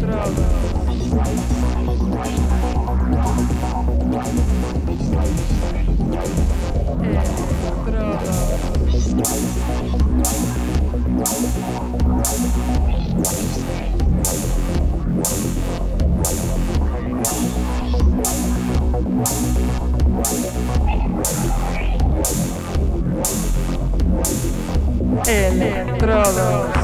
Правда. Electrodos.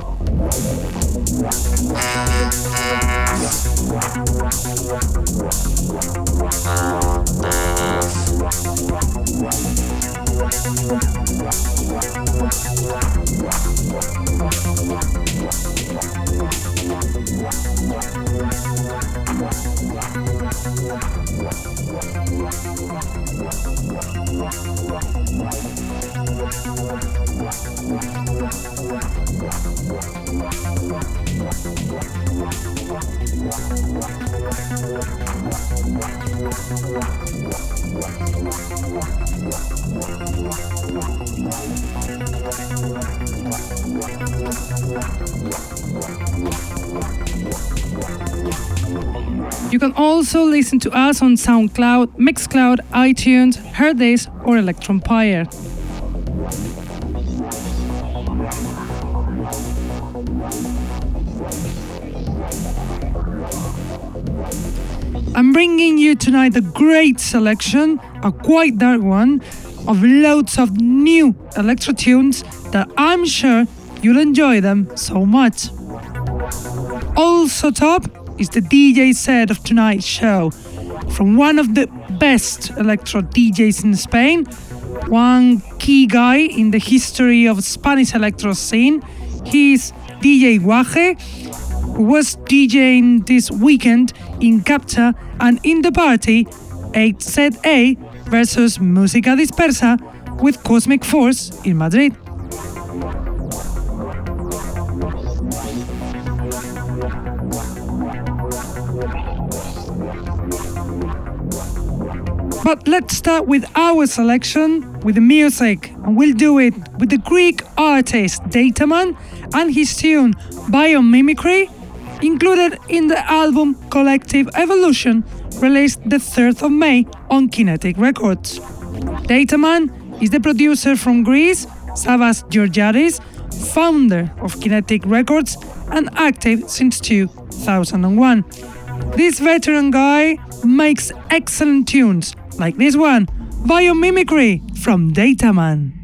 Also listen to us on SoundCloud, Mixcloud, iTunes, Hearthis, or Electronpire. I'm bringing you tonight a great selection, a quite dark one, of loads of new electro tunes that I'm sure you'll enjoy them so much. Also, top is the DJ set of tonight's show from one of the best electro DJs in Spain, one key guy in the history of Spanish electro scene. He's DJ Guaje, who was DJing this weekend in Captcha and in the party 8ZA versus Música Dispersa with Cosmic Force in Madrid. But let's start with our selection with the music, and we'll do it with the Greek artist Dataman and his tune Biomimicry, included in the album Collective Evolution, released the 3rd of May on Kinetic Records. Dataman is the producer from Greece, Savas Georgiadis, founder of Kinetic Records and active since 2001. This veteran guy makes excellent tunes like this one, Biomimicry from Dataman.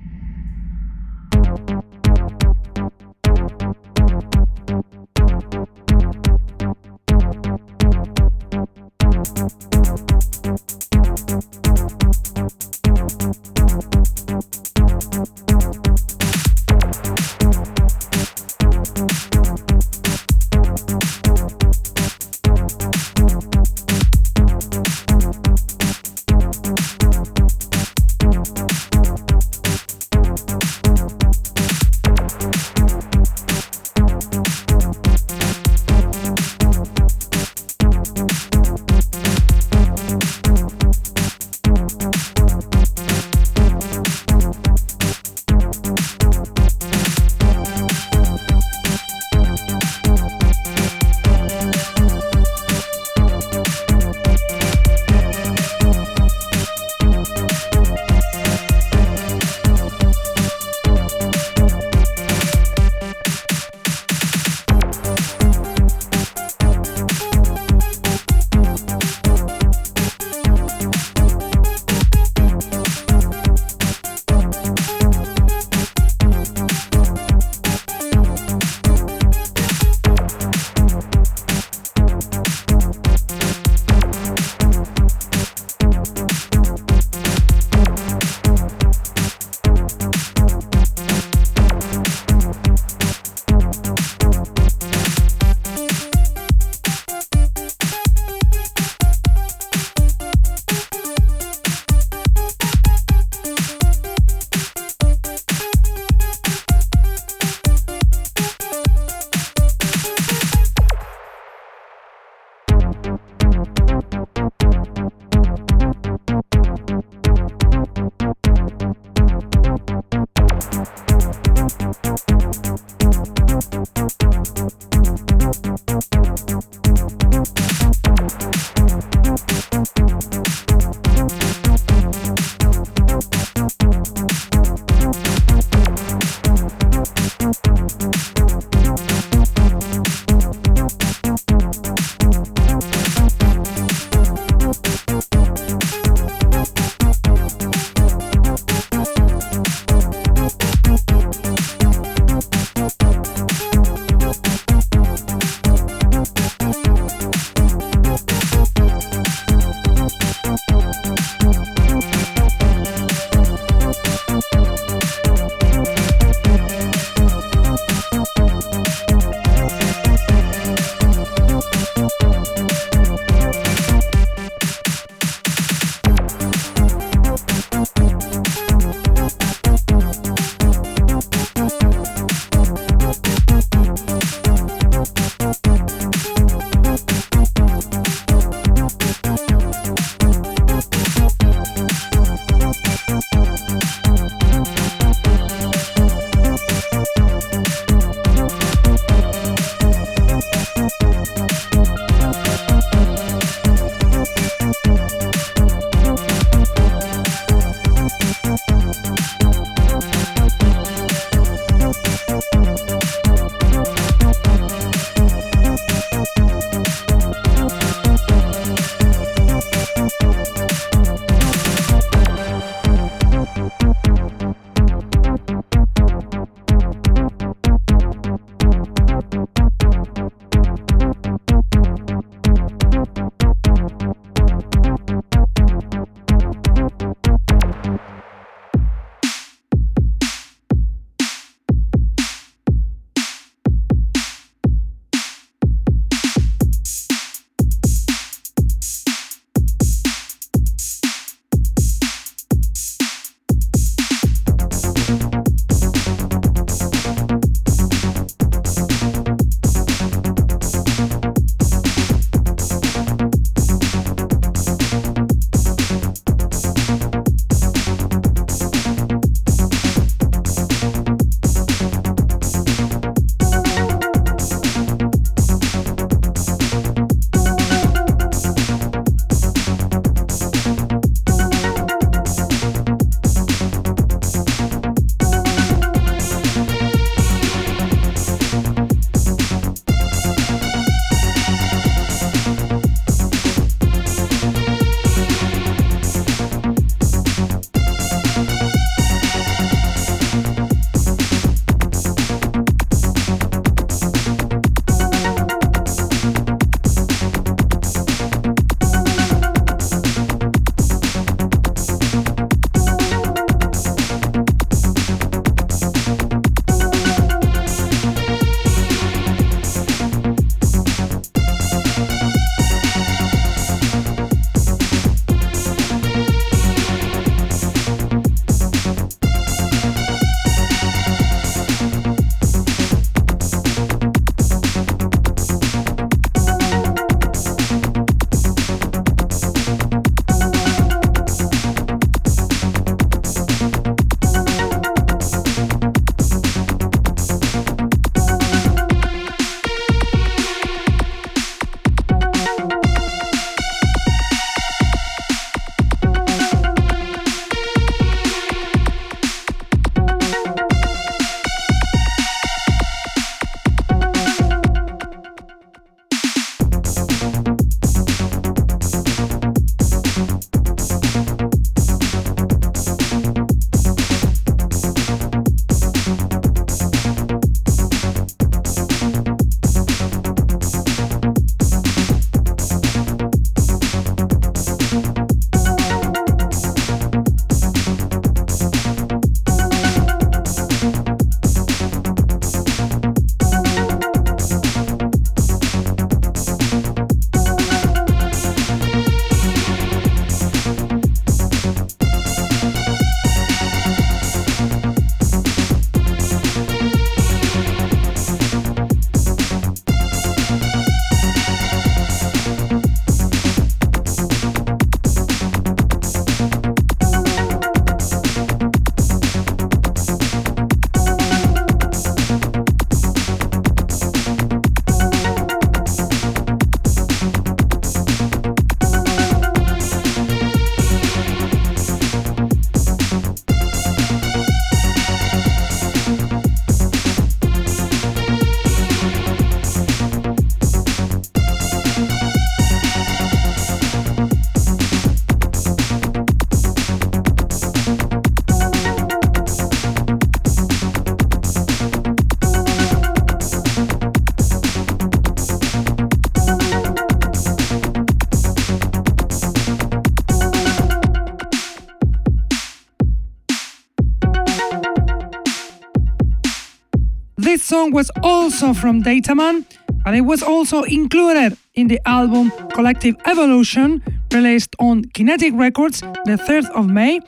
Song was also from Dataman, and it was also included in the album Collective Evolution, released on Kinetic Records the 3rd of May,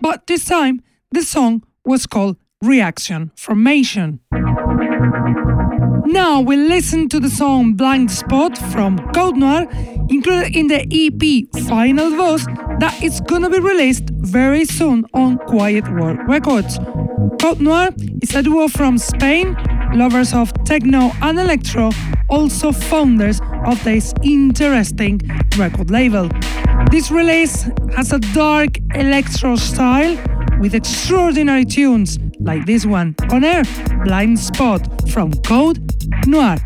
but this time the song was called Reaction Formation. Now we listen to the song Blind Spot from Code Noir, included in the EP Final Boss that is gonna be released very soon on Quiet World Records. Code Noir is a duo from Spain lovers of techno and electro, also founders of this interesting record label. This release has a dark electro style with extraordinary tunes like this one on air, Blind Spot from Code Noir.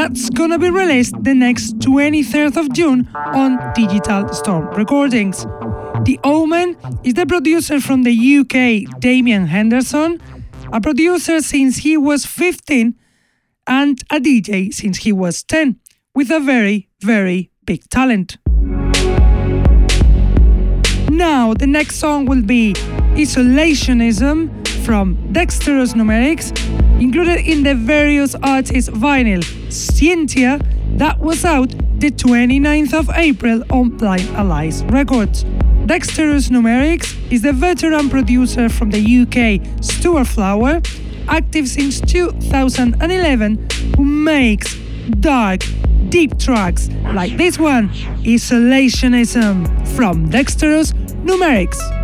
That's gonna be released the next 23rd of June on Digital Storm Recordings. The Omen is the producer from the UK, Damien Henderson, a producer since he was 15 and a DJ since he was 10, with a very, very big talent. Now, the next song will be Isolationism from Dexterous Numerics, included in the various artists vinyl Scientia that was out the 29th of April on Blind Allies Records. Dexterous Numerics is the veteran producer from the UK Stuart Flower, active since 2011, who makes dark, deep tracks like this one, Isolationism from Dexterous Numerics.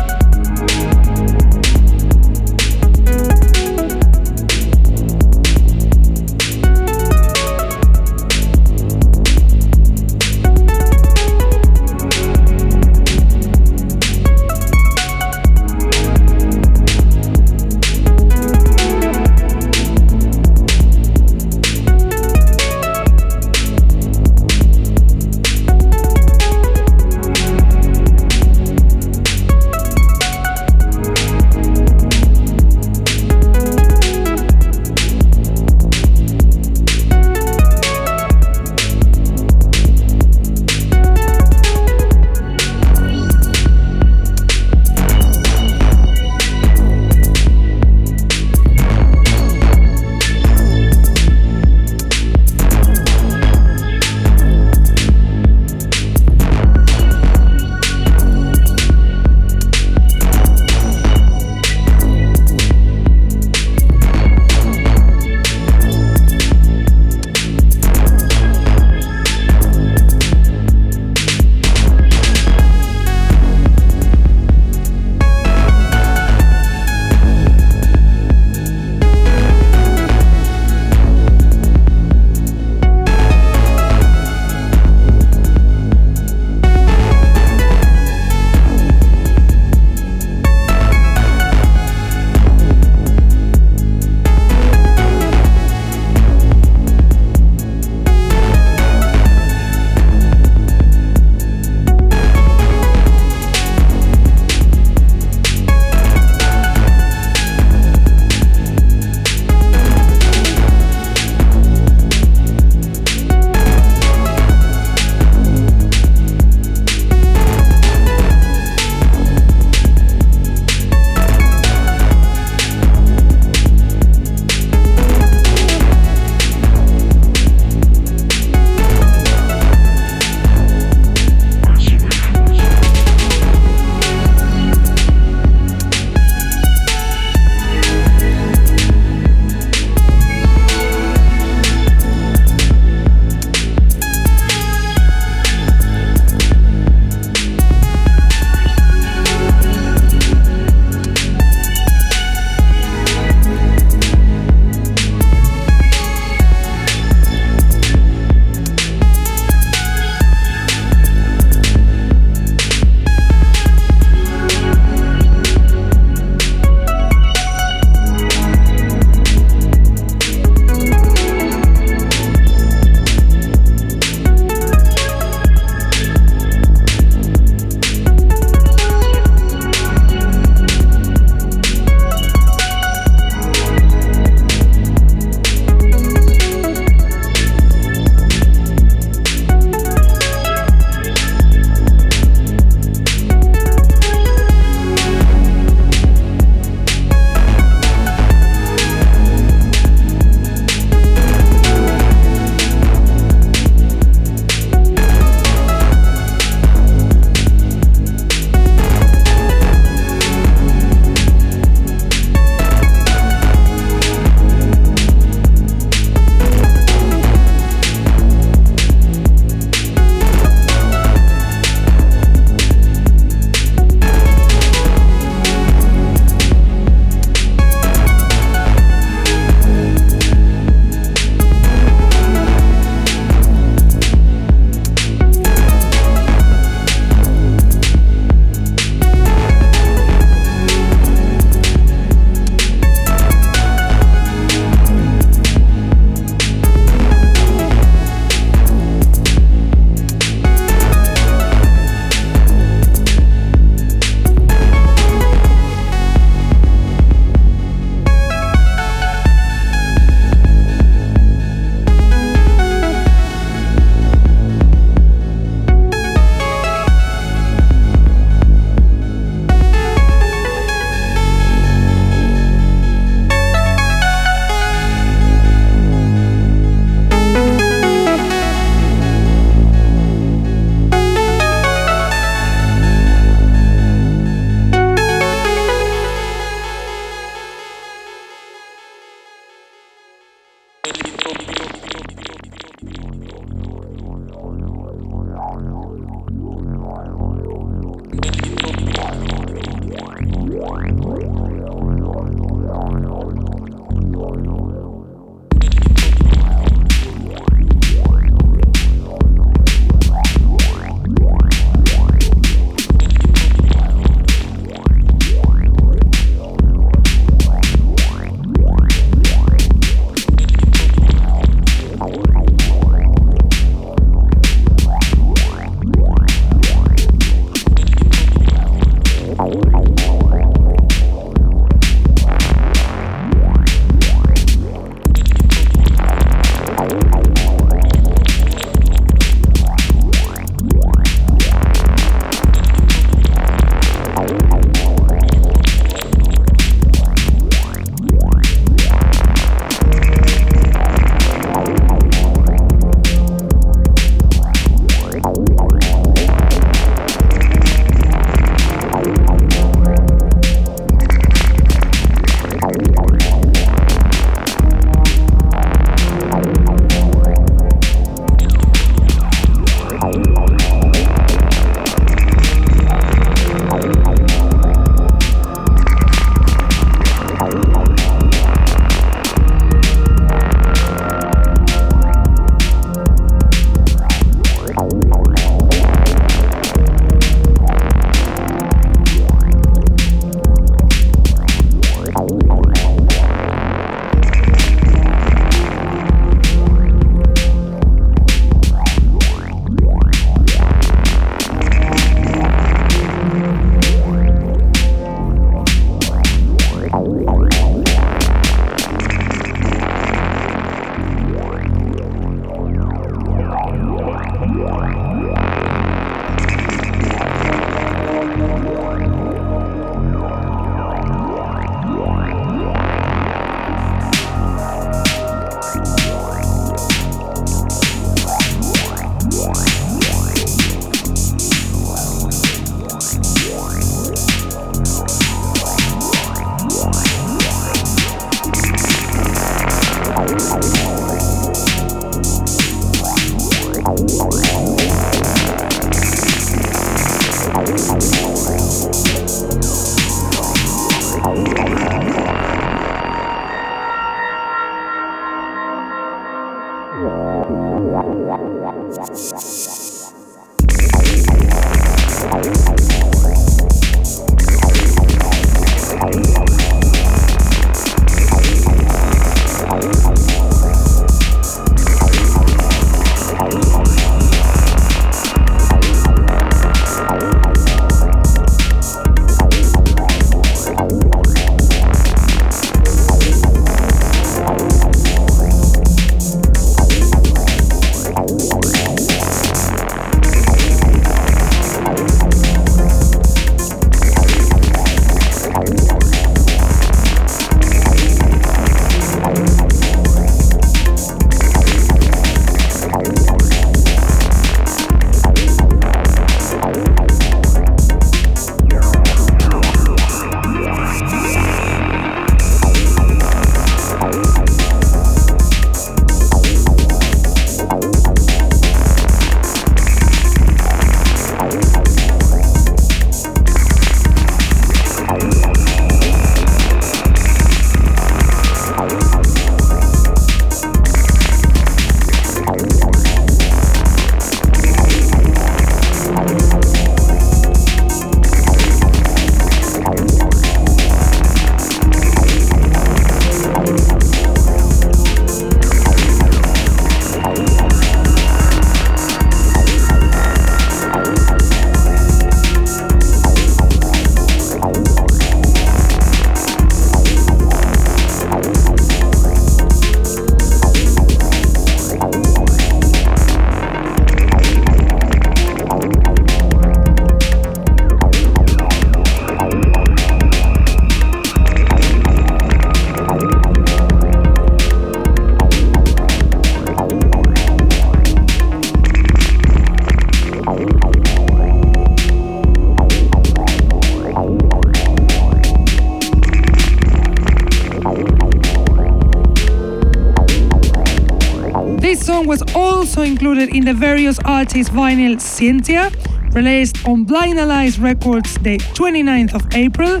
Included in the various artists vinyl Cynthia, released on Blind Allies Records the 29th of April,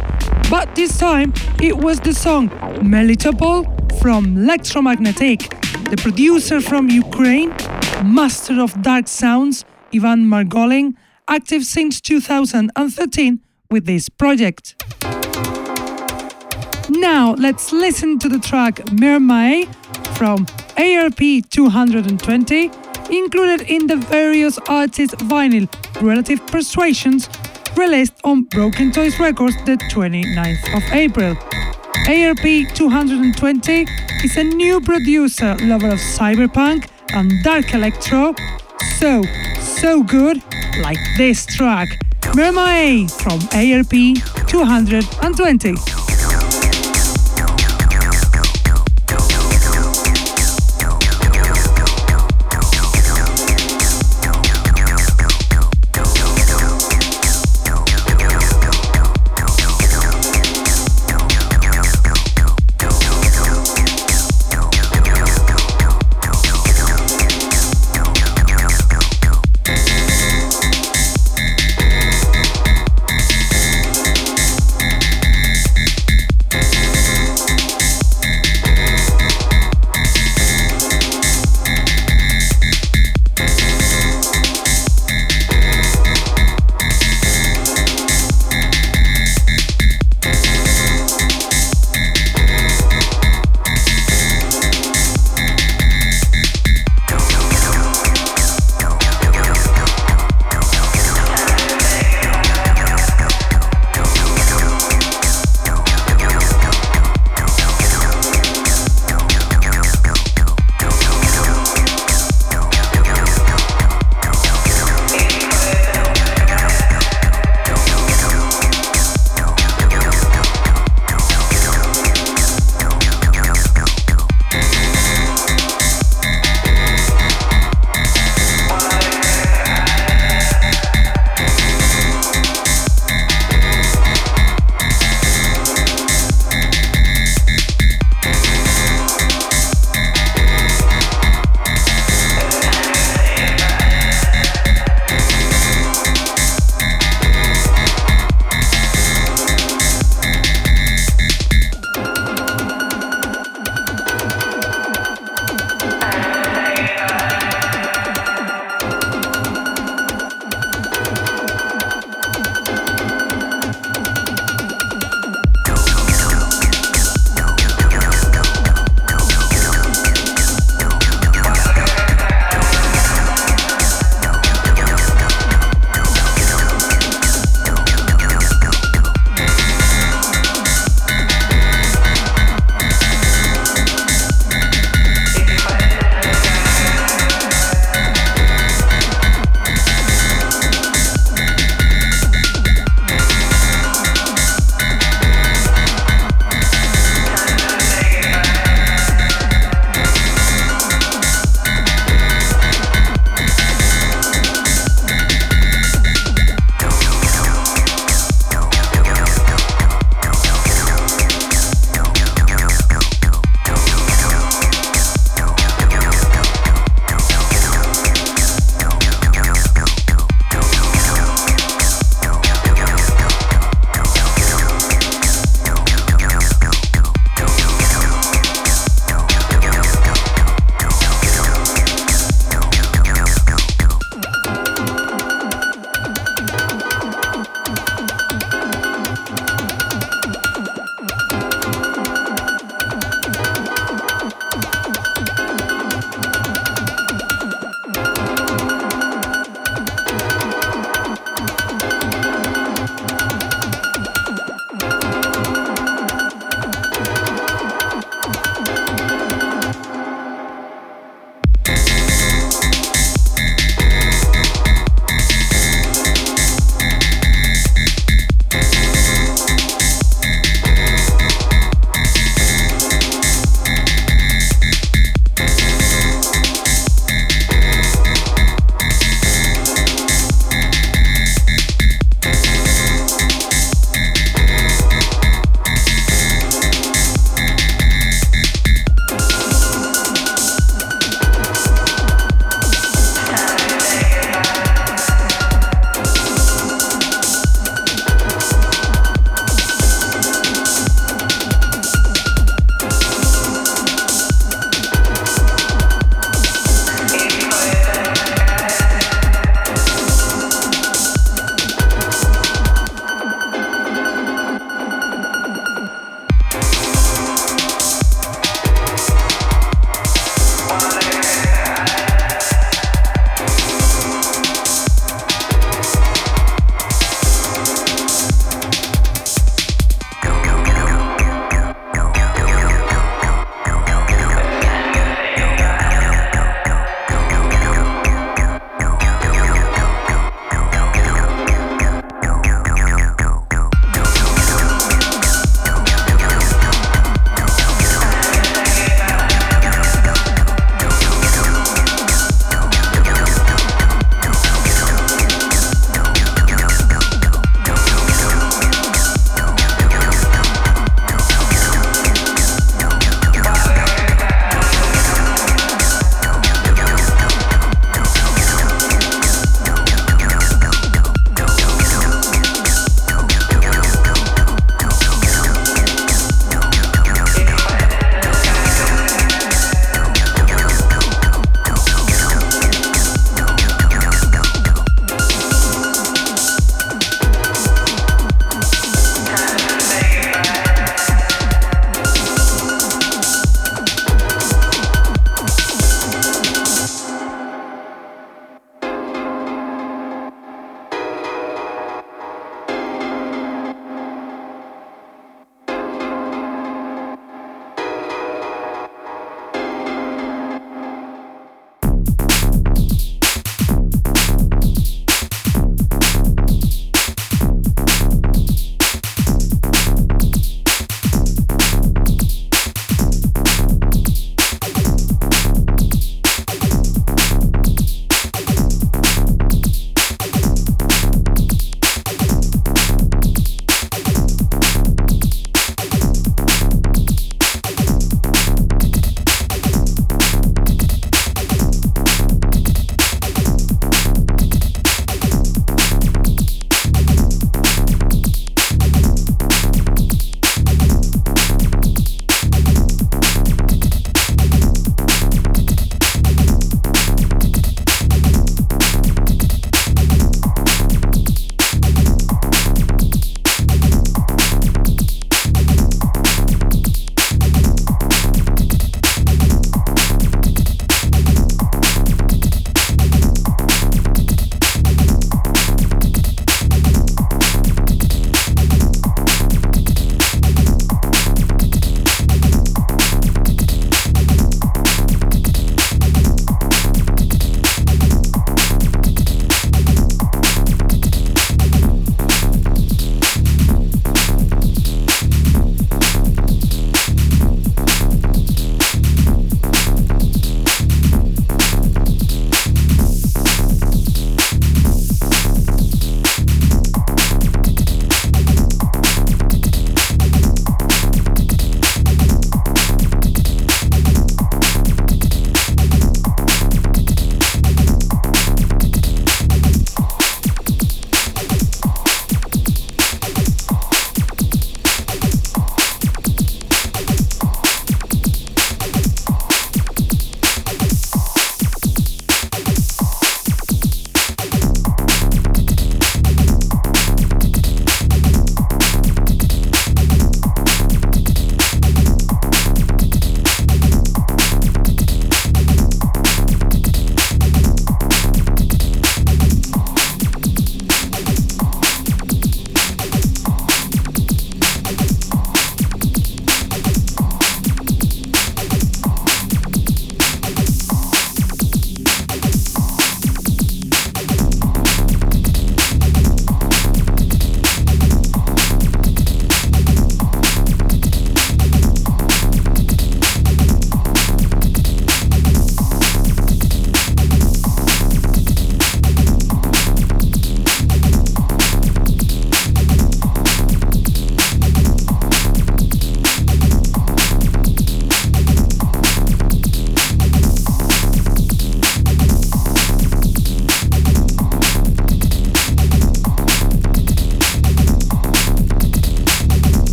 but this time it was the song Melitopol from Electromagnetic, the producer from Ukraine, master of dark sounds, Ivan Margolin, active since 2013 with this project. Now let's listen to the track Mermae from ARP 220 included in the various artists' vinyl Relative Persuasions released on Broken Toys Records the 29th of April. ARP 220 is a new producer, lover of cyberpunk and dark electro. So, so good, like this track, Mermaid from ARP 220.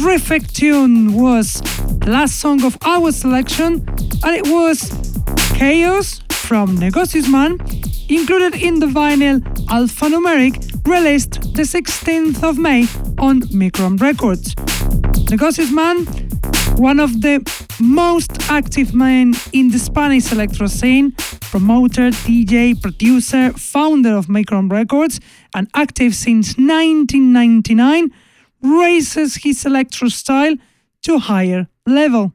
Terrific tune was last song of our selection, and it was Chaos from Negocius Man, included in the vinyl Alphanumeric, released the 16th of May on Micron Records. Negocius Man, one of the most active men in the Spanish electro scene, promoter, DJ, producer, founder of Micron Records, and active since 1999, raises his electro style to higher level.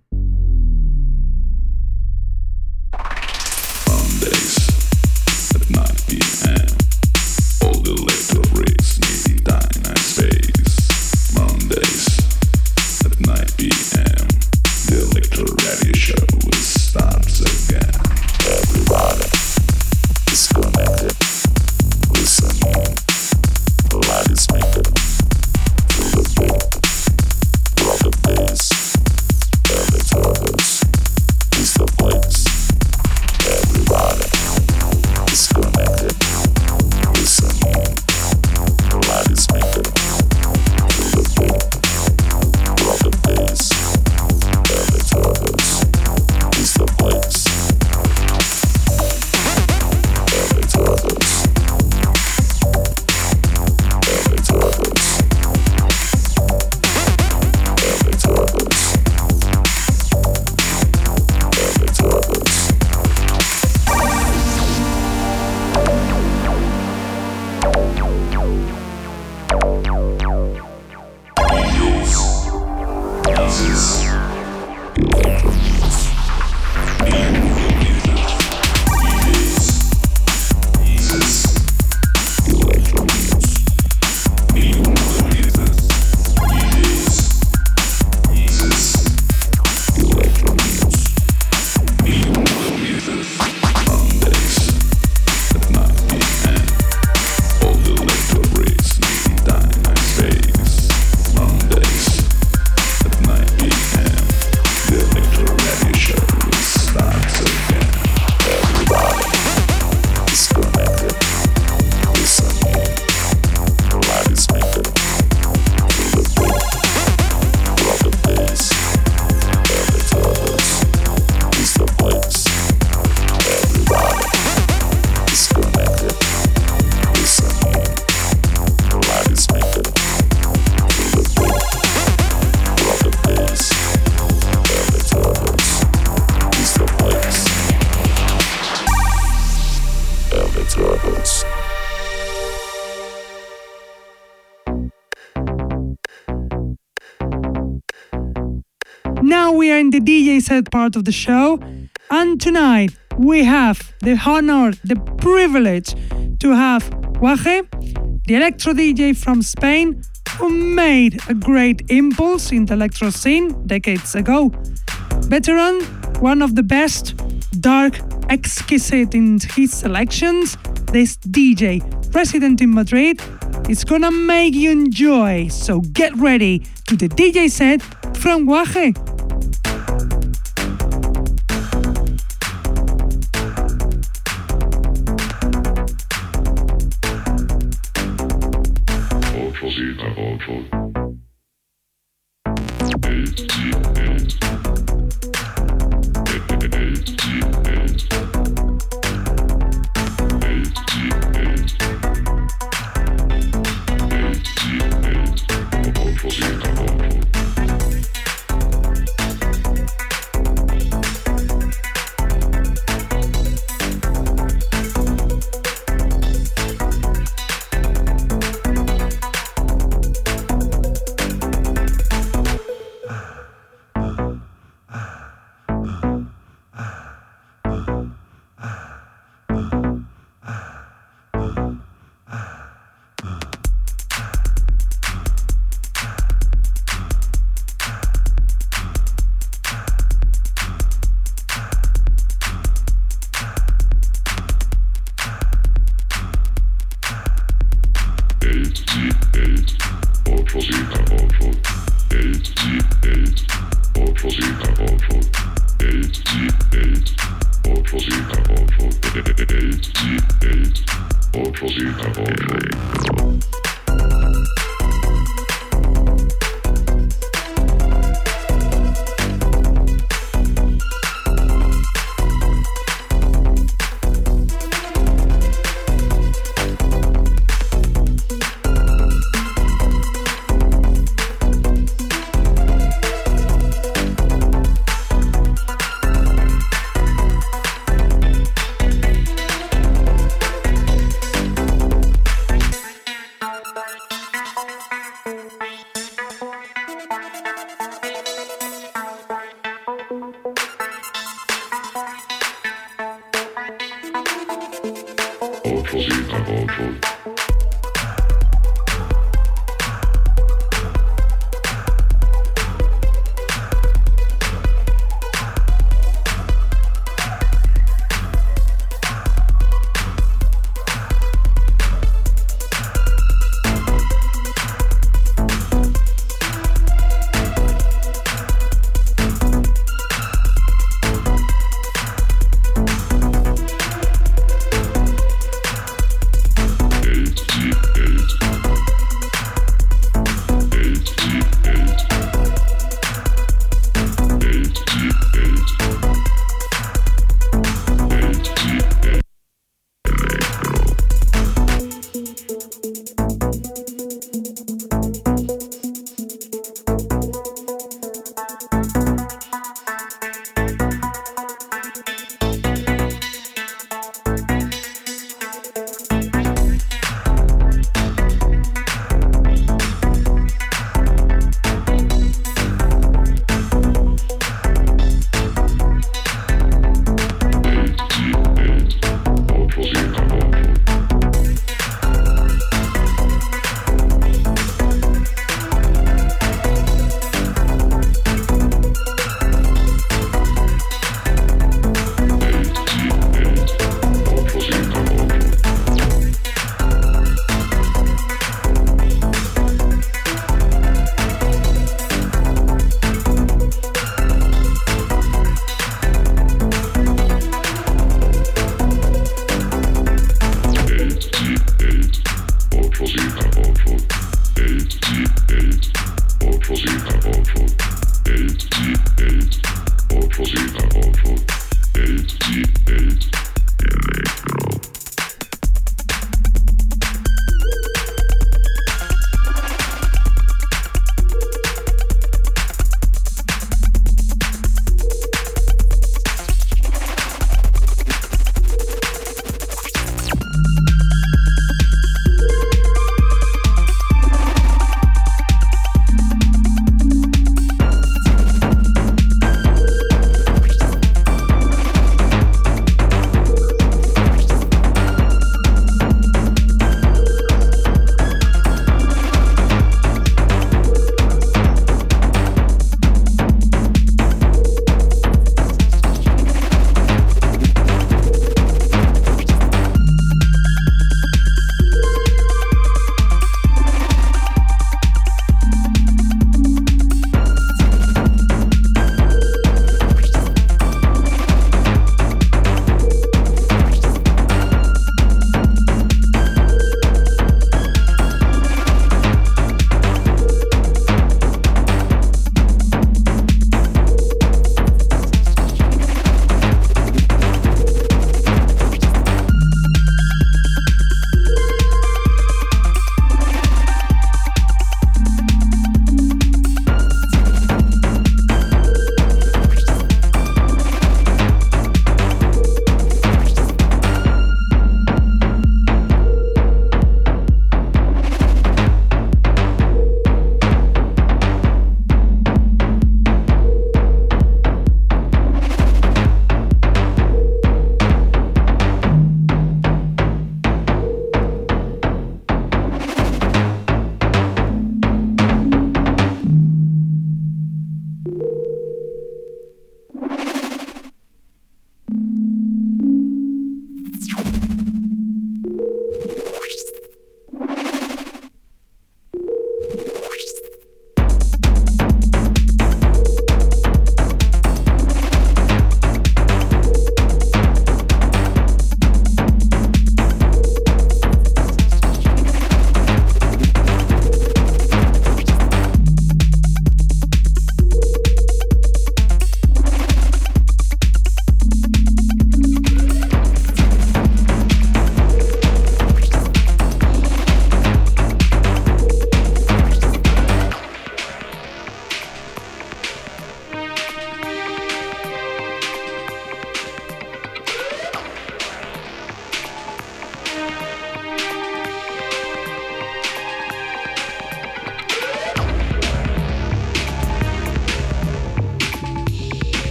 Set part of the show. And tonight we have the honor, the privilege to have Waje, the electro DJ from Spain, who made a great impulse in the electro scene decades ago. Veteran, one of the best, dark, exquisite in his selections, this DJ, resident in Madrid, is gonna make you enjoy. So get ready to the DJ set from Waje.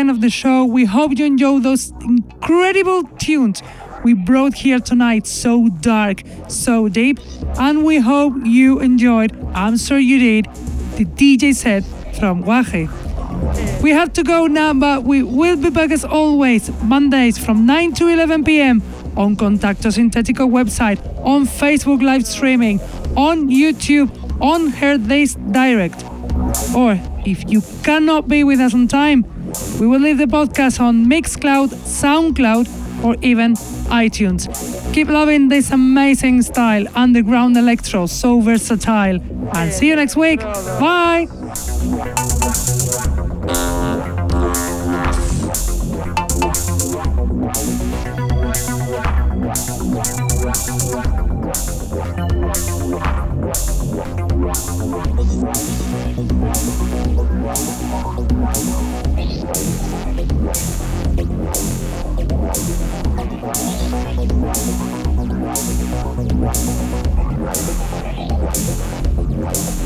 End of the show. We hope you enjoyed those incredible tunes we brought here tonight. So dark, so deep. And we hope you enjoyed, I'm sure you did, the DJ set from Waje. We have to go now, but we will be back as always, Mondays from 9 to 11 p.m. on Contacto Sintetico website, on Facebook live streaming, on YouTube, on Her Days Direct. Or if you cannot be with us on time, we will leave the podcast on Mixcloud, SoundCloud, or even iTunes. Keep loving this amazing style, underground electro, so versatile. And see you next week. Bye. Wow.